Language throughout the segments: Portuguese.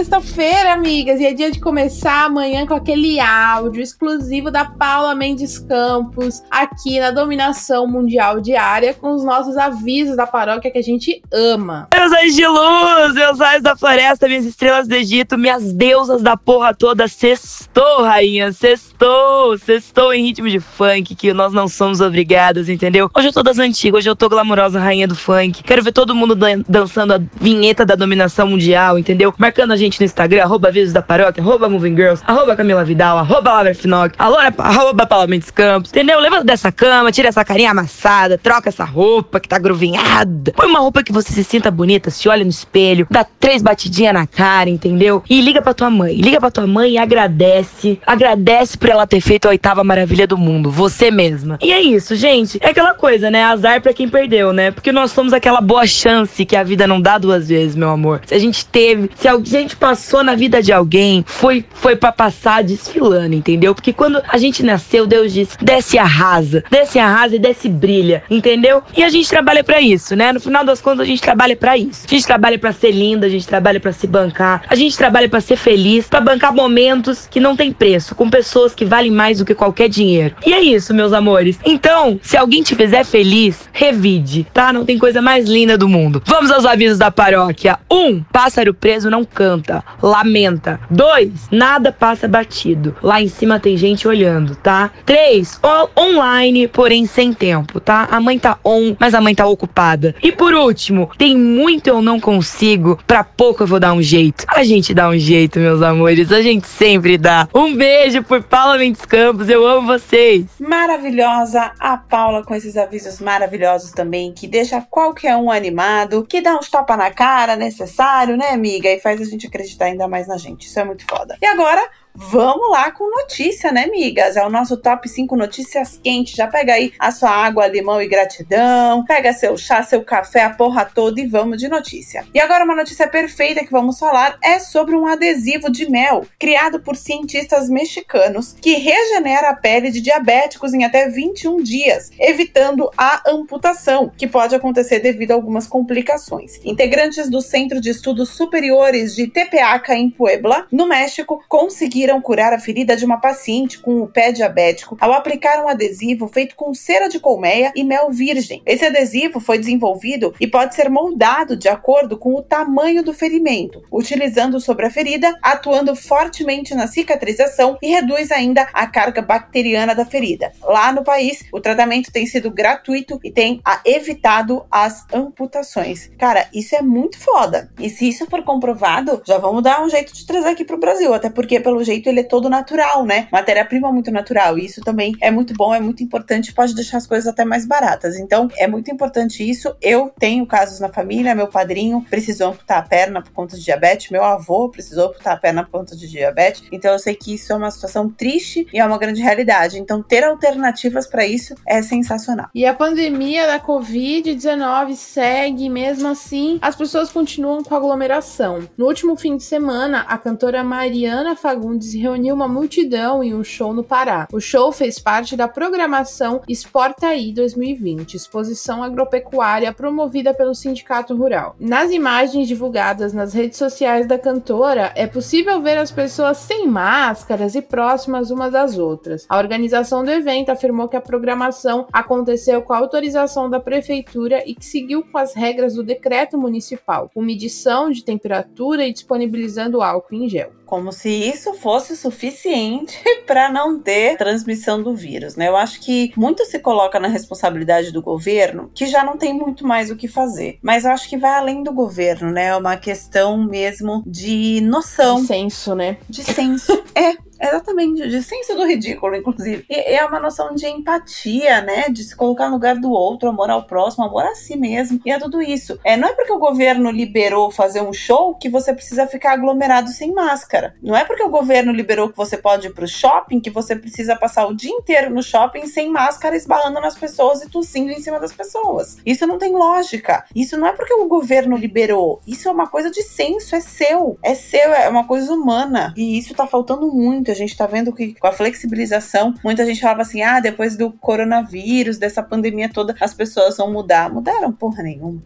Sexta-feira, amigas, e é dia de começar amanhã com aquele áudio exclusivo da Paula Mendes Campos, aqui na Dominação Mundial Diária, com os nossos avisos da paróquia que a gente ama. Meus anjos de luz, meus raios da floresta, minhas estrelas do Egito, minhas deusas da porra toda, sextou, rainha, sextou, sextou em ritmo de funk, que nós não somos obrigadas, entendeu? Hoje eu tô das antigas, hoje eu tô glamurosa rainha do funk, quero ver todo mundo dan dançando a vinheta da Dominação Mundial, entendeu? Marcando a gente no Instagram, arroba Avisos da Paróquia, arroba Moving Girls, arroba Camila Vidal, arroba Laura Finock, arroba Paula Mendes Campos, entendeu? Levanta dessa cama, tira essa carinha amassada, troca essa roupa que tá gruvinhada, põe uma roupa que você se sinta bonita, se olha no espelho, dá três batidinhas na cara, entendeu? E liga pra tua mãe, liga pra tua mãe e agradece, agradece por ela ter feito a oitava maravilha do mundo, você mesma. E é isso, gente, é aquela coisa, né? Azar pra quem perdeu, né? Porque nós somos aquela boa chance que a vida não dá duas vezes, meu amor. Se a gente teve, se a gente passou na vida de alguém foi, foi para passar desfilando, entendeu? Porque quando a gente nasceu, Deus disse: desce a rasa, desce a rasa e desce brilha, entendeu? E a gente trabalha para isso, né? No final das contas, a gente trabalha para isso. A gente trabalha para ser linda, a gente trabalha para se bancar, a gente trabalha para ser feliz, para bancar momentos que não tem preço, com pessoas que valem mais do que qualquer dinheiro. E é isso, meus amores. Então, se alguém te fizer feliz, revide, tá? Não tem coisa mais linda do mundo. Vamos aos avisos da paróquia. Um, pássaro preso não canta, lamenta. Dois, nada passa batido. Lá em cima tem gente olhando, tá? Três, online, porém sem tempo, tá? A mãe tá on, mas a mãe tá ocupada. E por último, tem muito eu não consigo, pra pouco eu vou dar um jeito. A gente dá um jeito, meus amores, a gente sempre dá. Um beijo por Paula Mendes Campos, eu amo vocês. Maravilhosa a Paula com esses avisos maravilhosos também, que deixa qualquer um animado, que dá uns tapa na cara necessário, né, amiga? E faz a gente acreditar ainda mais na gente. Isso é muito foda. E agora, Vamos lá com notícia, né, amigas? É o nosso top 5 notícias quentes. Já pega aí a sua água, limão e gratidão, pega seu chá, seu café, a porra toda e vamos de notícia. E agora uma notícia perfeita que vamos falar é sobre um adesivo de mel criado por cientistas mexicanos que regenera a pele de diabéticos em até 21 dias, evitando a amputação, que pode acontecer devido a algumas complicações. Integrantes do Centro de Estudos Superiores de Tepeaca em Puebla, no México, conseguiram conseguiram curar a ferida de uma paciente com o pé diabético ao aplicar um adesivo feito com cera de colmeia e mel virgem. Esse adesivo foi desenvolvido e pode ser moldado de acordo com o tamanho do ferimento, utilizando sobre a ferida, atuando fortemente na cicatrização e reduz ainda a carga bacteriana da ferida. Lá no país, o tratamento tem sido gratuito e tem evitado as amputações. Cara, isso é muito foda. E se isso for comprovado, já vamos dar um jeito de trazer aqui pro Brasil, até porque pelo jeito ele é todo natural, né? Matéria-prima muito natural. E isso também é muito bom, é muito importante, pode deixar as coisas até mais baratas. Então, é muito importante isso. Eu tenho casos na família, meu padrinho precisou amputar a perna por conta de diabetes, meu avô precisou amputar a perna por conta de diabetes. Então, eu sei que isso é uma situação triste e é uma grande realidade. Então, ter alternativas para isso é sensacional. E a pandemia da Covid-19 segue, mesmo assim, as pessoas continuam com aglomeração. No último fim de semana, a cantora Mariana Fagundes Fagundes reuniu uma multidão em um show no Pará. O show fez parte da programação Exportaí 2020, exposição agropecuária promovida pelo Sindicato Rural. Nas imagens divulgadas nas redes sociais da cantora, é possível ver as pessoas sem máscaras e próximas umas das outras. A organização do evento afirmou que a programação aconteceu com a autorização da prefeitura e que seguiu com as regras do decreto municipal, com medição de temperatura e disponibilizando álcool em gel como se isso fosse suficiente para não ter transmissão do vírus, né? Eu acho que muito se coloca na responsabilidade do governo, que já não tem muito mais o que fazer. Mas eu acho que vai além do governo, né? É uma questão mesmo de noção. De senso, né? De senso. é, Exatamente, de senso do ridículo, inclusive. E é uma noção de empatia, né? De se colocar no lugar do outro, amor ao próximo, amor a si mesmo. E é tudo isso. É, não é porque o governo liberou fazer um show que você precisa ficar aglomerado sem máscara. Não é porque o governo liberou que você pode ir pro shopping que você precisa passar o dia inteiro no shopping sem máscara, esbarrando nas pessoas e tossindo em cima das pessoas. Isso não tem lógica. Isso não é porque o governo liberou. Isso é uma coisa de senso, é seu. É seu, é uma coisa humana. E isso tá faltando muito. A gente tá vendo que com a flexibilização, muita gente falava assim: ah, depois do coronavírus, dessa pandemia toda, as pessoas vão mudar. Mudaram porra nenhuma.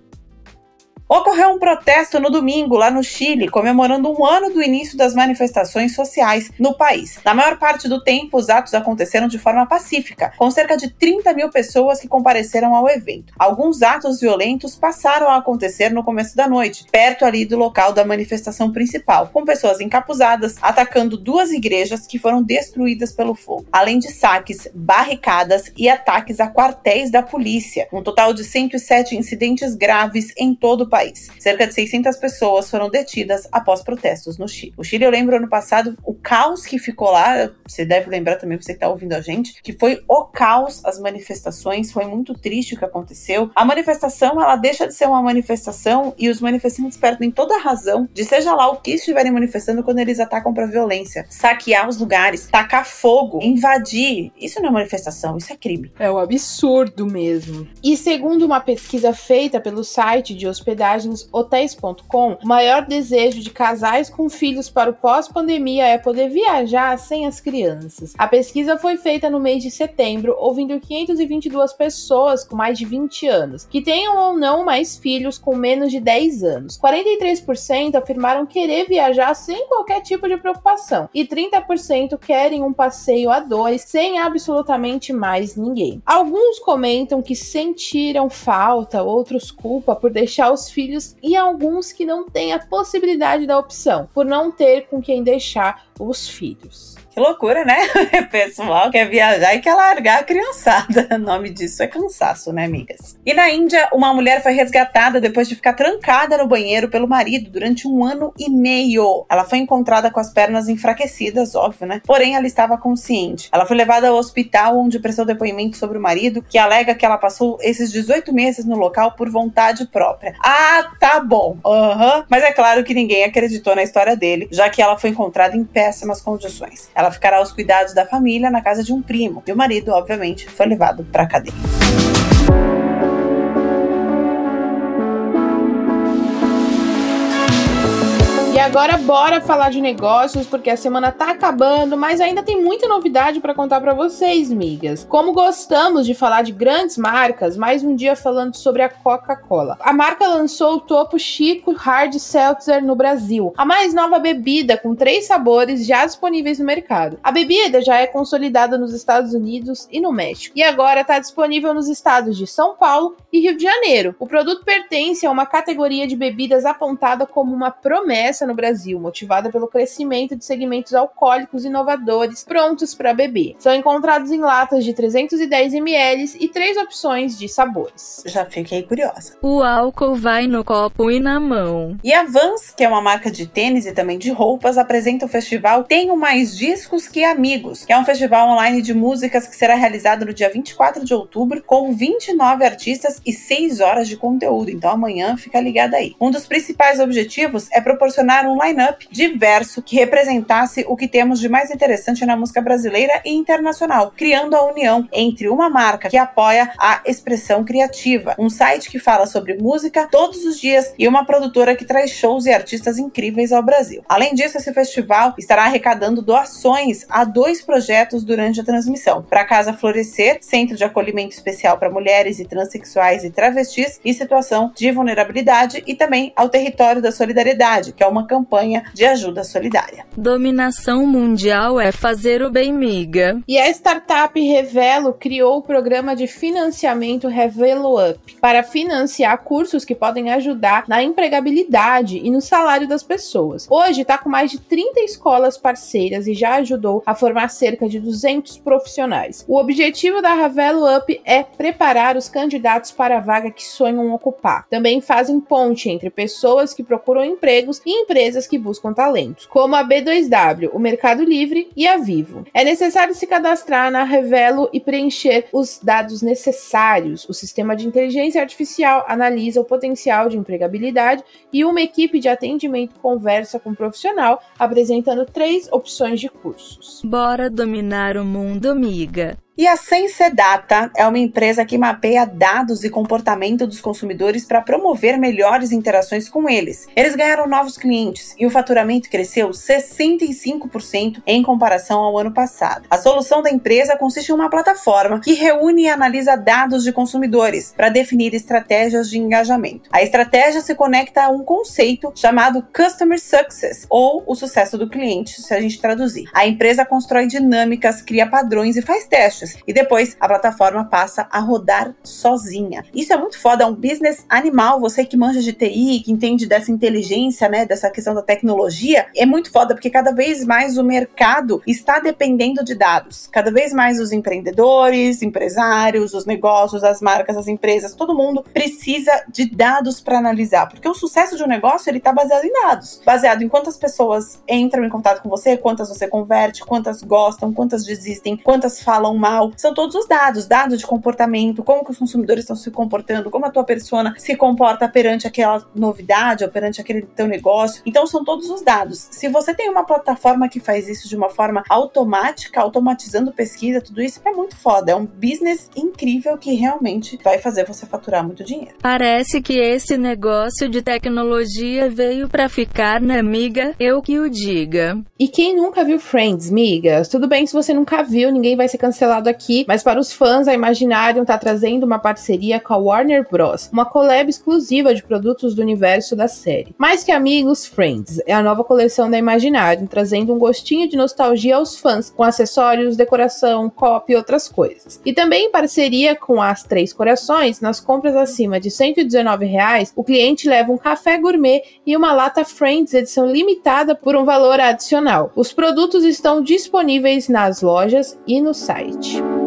Ocorreu um protesto no domingo lá no Chile, comemorando um ano do início das manifestações sociais no país. Na maior parte do tempo, os atos aconteceram de forma pacífica, com cerca de 30 mil pessoas que compareceram ao evento. Alguns atos violentos passaram a acontecer no começo da noite, perto ali do local da manifestação principal, com pessoas encapuzadas atacando duas igrejas que foram destruídas pelo fogo, além de saques, barricadas e ataques a quartéis da polícia. Um total de 107 incidentes graves em todo o país. Cerca de 600 pessoas foram detidas após protestos no Chile. O Chile, eu lembro ano passado, o caos que ficou lá, você deve lembrar também, você que está ouvindo a gente, que foi o caos, as manifestações, foi muito triste o que aconteceu. A manifestação, ela deixa de ser uma manifestação e os manifestantes perdem toda a razão de seja lá o que estiverem manifestando quando eles atacam para violência, saquear os lugares, tacar fogo, invadir. Isso não é manifestação, isso é crime. É um absurdo mesmo. E segundo uma pesquisa feita pelo site de hospedagem hospedagens hotéis.com, o maior desejo de casais com filhos para o pós-pandemia é poder viajar sem as crianças. A pesquisa foi feita no mês de setembro, ouvindo 522 pessoas com mais de 20 anos, que tenham ou não mais filhos com menos de 10 anos. 43% afirmaram querer viajar sem qualquer tipo de preocupação, e 30% querem um passeio a dois sem absolutamente mais ninguém. Alguns comentam que sentiram falta, outros culpa por deixar os filhos e alguns que não têm a possibilidade da opção, por não ter com quem deixar os filhos. Que loucura, né? Pessoal quer viajar e quer largar a criançada. O nome disso é cansaço, né, amigas? E na Índia, uma mulher foi resgatada depois de ficar trancada no banheiro pelo marido durante um ano e meio. Ela foi encontrada com as pernas enfraquecidas, óbvio, né? Porém, ela estava consciente. Ela foi levada ao hospital onde prestou depoimento sobre o marido, que alega que ela passou esses 18 meses no local por vontade própria. Ah, tá bom. Aham. Uhum. Mas é claro que ninguém acreditou na história dele, já que ela foi encontrada em péssimas condições. Ela ela ficará aos cuidados da família na casa de um primo. E o marido, obviamente, foi levado para a cadeia. Agora bora falar de negócios, porque a semana tá acabando, mas ainda tem muita novidade para contar para vocês, migas. Como gostamos de falar de grandes marcas, mais um dia falando sobre a Coca-Cola. A marca lançou o Topo Chico Hard Seltzer no Brasil, a mais nova bebida com três sabores já disponíveis no mercado. A bebida já é consolidada nos Estados Unidos e no México, e agora está disponível nos estados de São Paulo e Rio de Janeiro. O produto pertence a uma categoria de bebidas apontada como uma promessa no Brasil, motivada pelo crescimento de segmentos alcoólicos inovadores prontos para beber. São encontrados em latas de 310 ml e três opções de sabores. Já fiquei curiosa. O álcool vai no copo e na mão. E a Vans, que é uma marca de tênis e também de roupas, apresenta o festival Tenho Mais Discos Que Amigos, que é um festival online de músicas que será realizado no dia 24 de outubro, com 29 artistas e 6 horas de conteúdo. Então amanhã fica ligado aí. Um dos principais objetivos é proporcionar tornar um line-up diverso que representasse o que temos de mais interessante na música brasileira e internacional, criando a união entre uma marca que apoia a expressão criativa, um site que fala sobre música todos os dias e uma produtora que traz shows e artistas incríveis ao Brasil. Além disso, esse festival estará arrecadando doações a dois projetos durante a transmissão: para Casa Florescer, centro de acolhimento especial para mulheres e transexuais e travestis em situação de vulnerabilidade, e também ao Território da Solidariedade, que é uma campanha de ajuda solidária. Dominação mundial é fazer o bem, miga. E a startup Revelo criou o programa de financiamento Revelo Up para financiar cursos que podem ajudar na empregabilidade e no salário das pessoas. Hoje está com mais de 30 escolas parceiras e já ajudou a formar cerca de 200 profissionais. O objetivo da Revelo Up é preparar os candidatos para a vaga que sonham ocupar. Também fazem ponte entre pessoas que procuram empregos e empresas empresas que buscam talentos, como a B2W, o Mercado Livre e a Vivo. É necessário se cadastrar na Revelo e preencher os dados necessários. O sistema de inteligência artificial analisa o potencial de empregabilidade e uma equipe de atendimento conversa com o profissional, apresentando três opções de cursos. Bora dominar o mundo, amiga. E a Sensedata é uma empresa que mapeia dados e comportamento dos consumidores para promover melhores interações com eles. Eles ganharam novos clientes e o faturamento cresceu 65% em comparação ao ano passado. A solução da empresa consiste em uma plataforma que reúne e analisa dados de consumidores para definir estratégias de engajamento. A estratégia se conecta a um conceito chamado Customer Success ou o sucesso do cliente, se a gente traduzir. A empresa constrói dinâmicas, cria padrões e faz e depois a plataforma passa a rodar sozinha. Isso é muito foda, é um business animal. Você que manja de TI, que entende dessa inteligência, né, dessa questão da tecnologia, é muito foda porque cada vez mais o mercado está dependendo de dados. Cada vez mais os empreendedores, empresários, os negócios, as marcas, as empresas, todo mundo precisa de dados para analisar, porque o sucesso de um negócio ele está baseado em dados, baseado em quantas pessoas entram em contato com você, quantas você converte, quantas gostam, quantas desistem, quantas falam mal são todos os dados, dados de comportamento, como que os consumidores estão se comportando, como a tua persona se comporta perante aquela novidade ou perante aquele teu negócio. Então são todos os dados. Se você tem uma plataforma que faz isso de uma forma automática, automatizando pesquisa, tudo isso é muito foda. É um business incrível que realmente vai fazer você faturar muito dinheiro. Parece que esse negócio de tecnologia veio para ficar, né, amiga? Eu que o diga. E quem nunca viu Friends, migas? Tudo bem se você nunca viu, ninguém vai ser cancelado falado aqui, mas para os fãs, a Imaginarium tá trazendo uma parceria com a Warner Bros., uma collab exclusiva de produtos do universo da série. Mais que amigos, Friends é a nova coleção da Imaginarium, trazendo um gostinho de nostalgia aos fãs, com acessórios, decoração, copy e outras coisas. E também em parceria com as Três Corações, nas compras acima de 119 reais, o cliente leva um café gourmet e uma lata Friends edição limitada por um valor adicional. Os produtos estão disponíveis nas lojas e no site. Vamos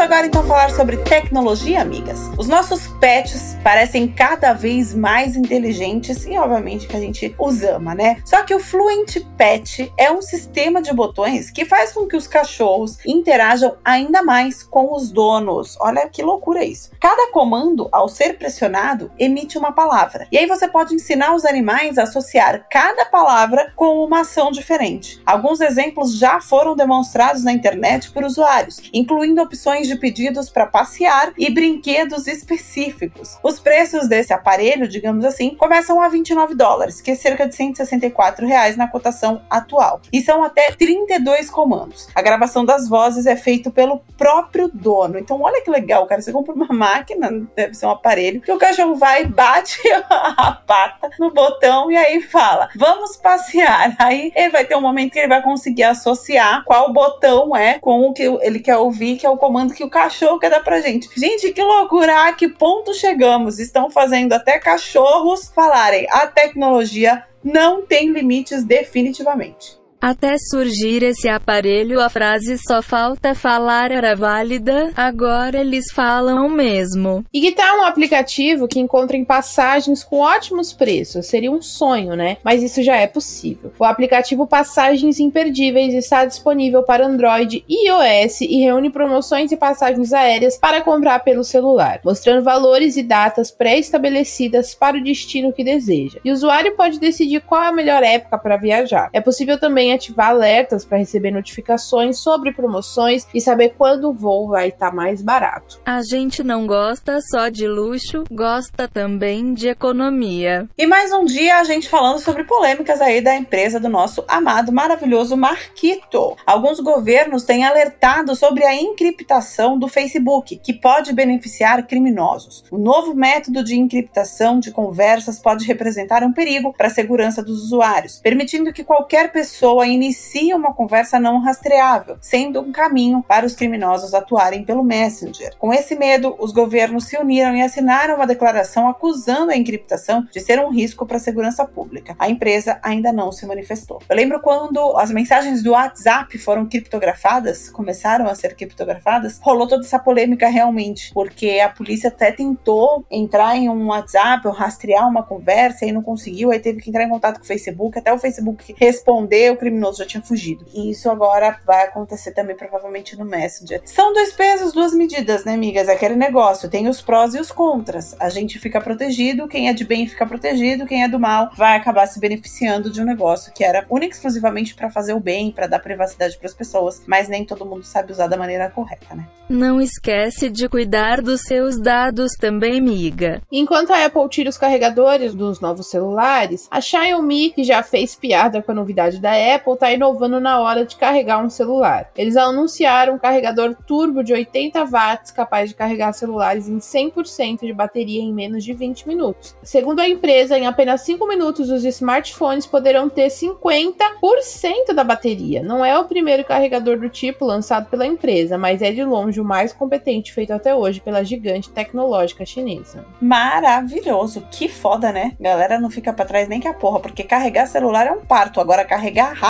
agora então falar sobre tecnologia, amigas. Os nossos pets parecem cada vez mais inteligentes e, obviamente, que a gente os ama, né? Só que o Fluent Pet é um sistema de botões que faz com que os cachorros interajam ainda mais com os donos. Olha que loucura isso. Cada comando, ao ser pressionado, emite uma palavra. E aí você pode ensinar os animais a associar cada palavra com uma ação diferente. Alguns exemplos já foram demonstrados na internet por usuários, incluindo opções de pedidos para passear e brinquedos específicos. Os preços desse aparelho, digamos assim, começam a 29 dólares, que é cerca de 164 reais na cotação atual. E são até 32 comandos. A gravação das vozes é feita pelo próprio dono. Então, olha que legal, cara. Você compra uma máquina, deve ser um aparelho, que o cachorro vai, bate a pata no botão e aí fala: Vamos passear. Aí ele vai ter um momento que ele vai conseguir associar qual botão é com o que ele quer ouvir, que é o comando que o cachorro quer dar pra gente. Gente, que loucura! A que ponto chegamos? Estão fazendo até cachorros falarem. A tecnologia não tem limites definitivamente. Até surgir esse aparelho, a frase só falta falar era válida, agora eles falam mesmo. E que tal um aplicativo que encontra em passagens com ótimos preços? Seria um sonho, né? Mas isso já é possível. O aplicativo Passagens Imperdíveis está disponível para Android e iOS e reúne promoções e passagens aéreas para comprar pelo celular, mostrando valores e datas pré-estabelecidas para o destino que deseja. E o usuário pode decidir qual é a melhor época para viajar. É possível também ativar alertas para receber notificações sobre promoções e saber quando o voo vai estar tá mais barato. A gente não gosta só de luxo, gosta também de economia. E mais um dia a gente falando sobre polêmicas aí da empresa do nosso amado, maravilhoso Marquito. Alguns governos têm alertado sobre a encriptação do Facebook, que pode beneficiar criminosos. O novo método de encriptação de conversas pode representar um perigo para a segurança dos usuários, permitindo que qualquer pessoa pessoa inicia uma conversa não rastreável, sendo um caminho para os criminosos atuarem pelo Messenger. Com esse medo, os governos se uniram e assinaram uma declaração acusando a encriptação de ser um risco para a segurança pública. A empresa ainda não se manifestou. Eu lembro quando as mensagens do WhatsApp foram criptografadas, começaram a ser criptografadas, rolou toda essa polêmica realmente, porque a polícia até tentou entrar em um WhatsApp ou rastrear uma conversa e não conseguiu, aí teve que entrar em contato com o Facebook, até o Facebook responder, o criminoso já tinha fugido. E isso agora vai acontecer também provavelmente no Messenger. São dois pesos, duas medidas, né, amigas? É aquele negócio, tem os prós e os contras. A gente fica protegido, quem é de bem fica protegido, quem é do mal vai acabar se beneficiando de um negócio que era único exclusivamente para fazer o bem, para dar privacidade para as pessoas, mas nem todo mundo sabe usar da maneira correta, né? Não esquece de cuidar dos seus dados também, miga. Enquanto a Apple tira os carregadores dos novos celulares, a Xiaomi, que já fez piada com a novidade da Apple, está inovando na hora de carregar um celular. Eles anunciaram um carregador turbo de 80 watts capaz de carregar celulares em 100% de bateria em menos de 20 minutos. Segundo a empresa, em apenas 5 minutos os smartphones poderão ter 50% da bateria. Não é o primeiro carregador do tipo lançado pela empresa, mas é de longe o mais competente feito até hoje pela gigante tecnológica chinesa. Maravilhoso, que foda, né? Galera não fica para trás nem que a porra, porque carregar celular é um parto, agora carregar rápido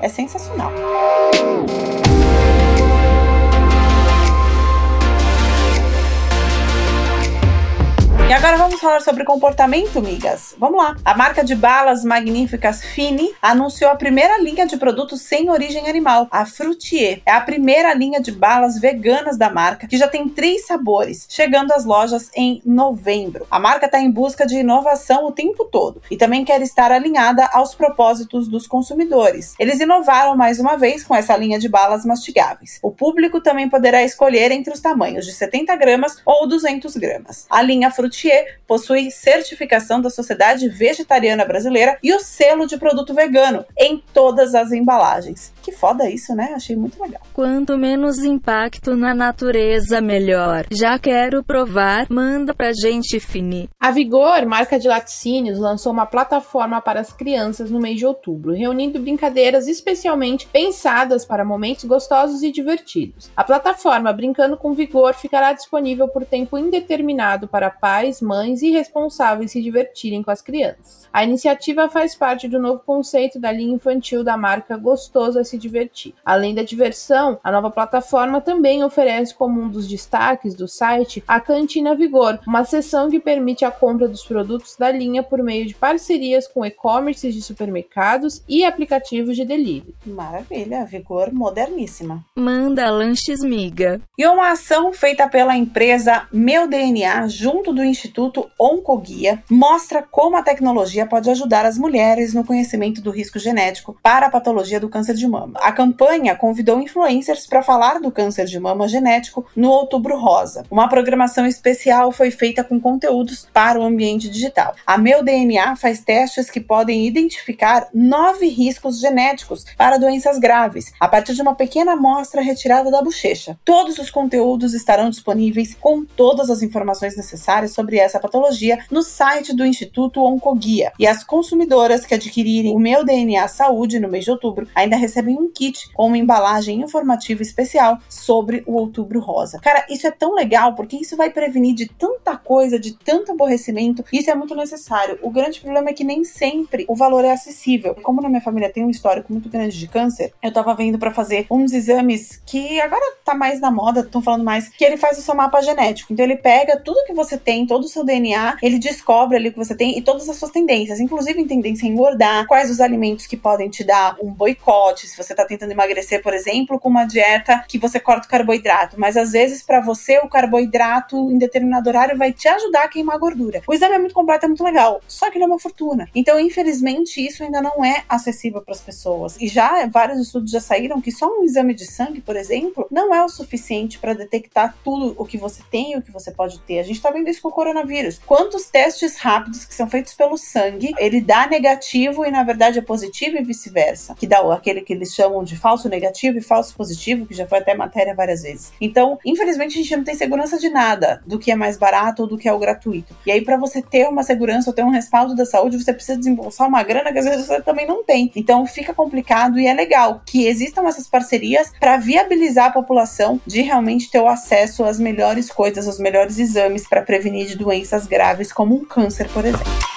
é sensacional. E agora vamos falar sobre comportamento, migas. Vamos lá. A marca de balas magníficas Fini anunciou a primeira linha de produtos sem origem animal, a Frutier. É a primeira linha de balas veganas da marca, que já tem três sabores, chegando às lojas em novembro. A marca está em busca de inovação o tempo todo e também quer estar alinhada aos propósitos dos consumidores. Eles inovaram mais uma vez com essa linha de balas mastigáveis. O público também poderá escolher entre os tamanhos de 70 gramas ou 200 gramas. A linha Frutier possui certificação da Sociedade Vegetariana Brasileira e o selo de produto vegano em todas as embalagens. Que foda isso, né? Achei muito legal. Quanto menos impacto na natureza, melhor. Já quero provar, manda pra gente Fini. A Vigor, marca de laticínios, lançou uma plataforma para as crianças no mês de outubro, reunindo brincadeiras especialmente pensadas para momentos gostosos e divertidos. A plataforma Brincando com Vigor ficará disponível por tempo indeterminado para pais, mães e responsáveis se divertirem com as crianças. A iniciativa faz parte do novo conceito da linha infantil da marca Gostoso é se divertir. Além da diversão, a nova plataforma também oferece como um dos destaques do site a Cantina Vigor, uma seção que permite a compra dos produtos da linha por meio de parcerias com e-commerces de supermercados e aplicativos de delivery. Maravilha, Vigor moderníssima. Manda lanches, miga. E uma ação feita pela empresa Meu DNA junto do Instituto Oncoguia mostra como a tecnologia pode ajudar as mulheres no conhecimento do risco genético para a patologia do câncer de mama. A campanha convidou influencers para falar do câncer de mama genético no Outubro Rosa. Uma programação especial foi feita com conteúdos para o ambiente digital. A Meu DNA faz testes que podem identificar nove riscos genéticos para doenças graves, a partir de uma pequena amostra retirada da bochecha. Todos os conteúdos estarão disponíveis com todas as informações necessárias sobre essa patologia no site do Instituto Oncoguia. E as consumidoras que adquirirem o Meu DNA Saúde no mês de outubro ainda recebem um kit com uma embalagem informativa especial sobre o Outubro Rosa. Cara, isso é tão legal porque isso vai prevenir de tanta coisa, de tanto aborrecimento. Isso é muito necessário. O grande problema é que nem sempre o valor é acessível. Como na minha família tem um histórico muito grande de câncer, eu tava vendo para fazer uns exames que agora tá mais na moda, estão falando mais, que ele faz o seu mapa genético. Então ele pega tudo que você tem, todo o seu DNA, ele descobre ali o que você tem e todas as suas tendências, inclusive tendência a engordar, quais os alimentos que podem te dar um boicote, se você tá tentando emagrecer, por exemplo, com uma dieta que você corta o carboidrato, mas às vezes para você o carboidrato em determinado horário vai te ajudar a queimar gordura. O exame é muito completo, é muito legal, só que ele é uma fortuna. Então, infelizmente, isso ainda não é acessível para as pessoas. E já vários estudos já saíram que só um exame de sangue, por exemplo, não é o suficiente para detectar tudo o que você tem e o que você pode ter. A gente tá vendo isso com o coronavírus. Quantos testes rápidos que são feitos pelo sangue, ele dá negativo e na verdade é positivo e vice-versa, que dá aquele que eles chamam de falso negativo e falso positivo, que já foi até matéria várias vezes. Então, infelizmente, a gente não tem segurança de nada do que é mais barato ou do que é o gratuito. E aí, para você ter uma segurança ou ter um respaldo da saúde, você precisa desembolsar uma grana que às vezes você também não tem. Então, fica complicado e é legal que existam essas parcerias para viabilizar a população de realmente ter o acesso às melhores coisas, aos melhores exames para prevenir de doenças graves como um câncer, por exemplo.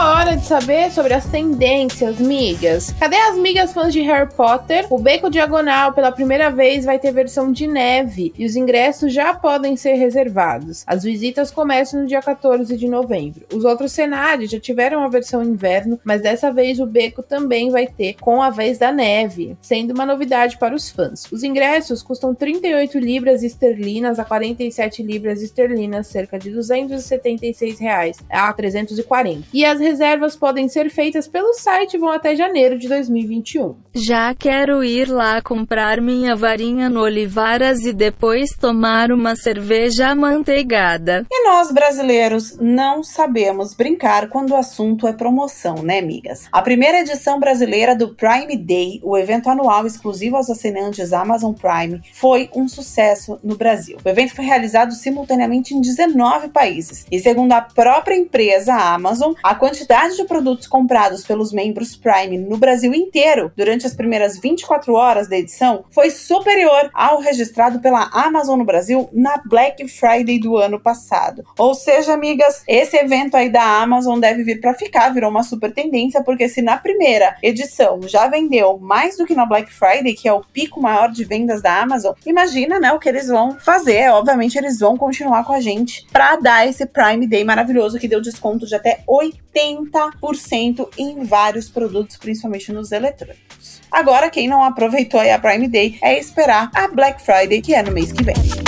Hora de saber sobre as tendências, migas. Cadê as migas fãs de Harry Potter? O Beco Diagonal, pela primeira vez, vai ter versão de neve e os ingressos já podem ser reservados. As visitas começam no dia 14 de novembro. Os outros cenários já tiveram a versão inverno, mas dessa vez o Beco também vai ter com a vez da neve, sendo uma novidade para os fãs. Os ingressos custam 38 libras esterlinas a 47 libras esterlinas, cerca de 276 reais a 340 e as reservas podem ser feitas pelo site e vão até janeiro de 2021. Já quero ir lá comprar minha varinha no Olivaras e depois tomar uma cerveja amanteigada. E nós brasileiros não sabemos brincar quando o assunto é promoção, né, amigas? A primeira edição brasileira do Prime Day, o evento anual exclusivo aos assinantes Amazon Prime, foi um sucesso no Brasil. O evento foi realizado simultaneamente em 19 países e, segundo a própria empresa Amazon, a quantidade de produtos comprados pelos membros Prime no Brasil inteiro durante as primeiras 24 horas da edição foi superior ao registrado pela Amazon no Brasil na Black Friday do ano passado. Ou seja, amigas, esse evento aí da Amazon deve vir para ficar, virou uma super tendência, porque se na primeira edição já vendeu mais do que na Black Friday, que é o pico maior de vendas da Amazon, imagina, né, o que eles vão fazer. Obviamente, eles vão continuar com a gente para dar esse Prime Day maravilhoso que deu desconto de até 8 80% em vários produtos, principalmente nos eletrônicos. Agora, quem não aproveitou a Prime Day é esperar a Black Friday, que é no mês que vem.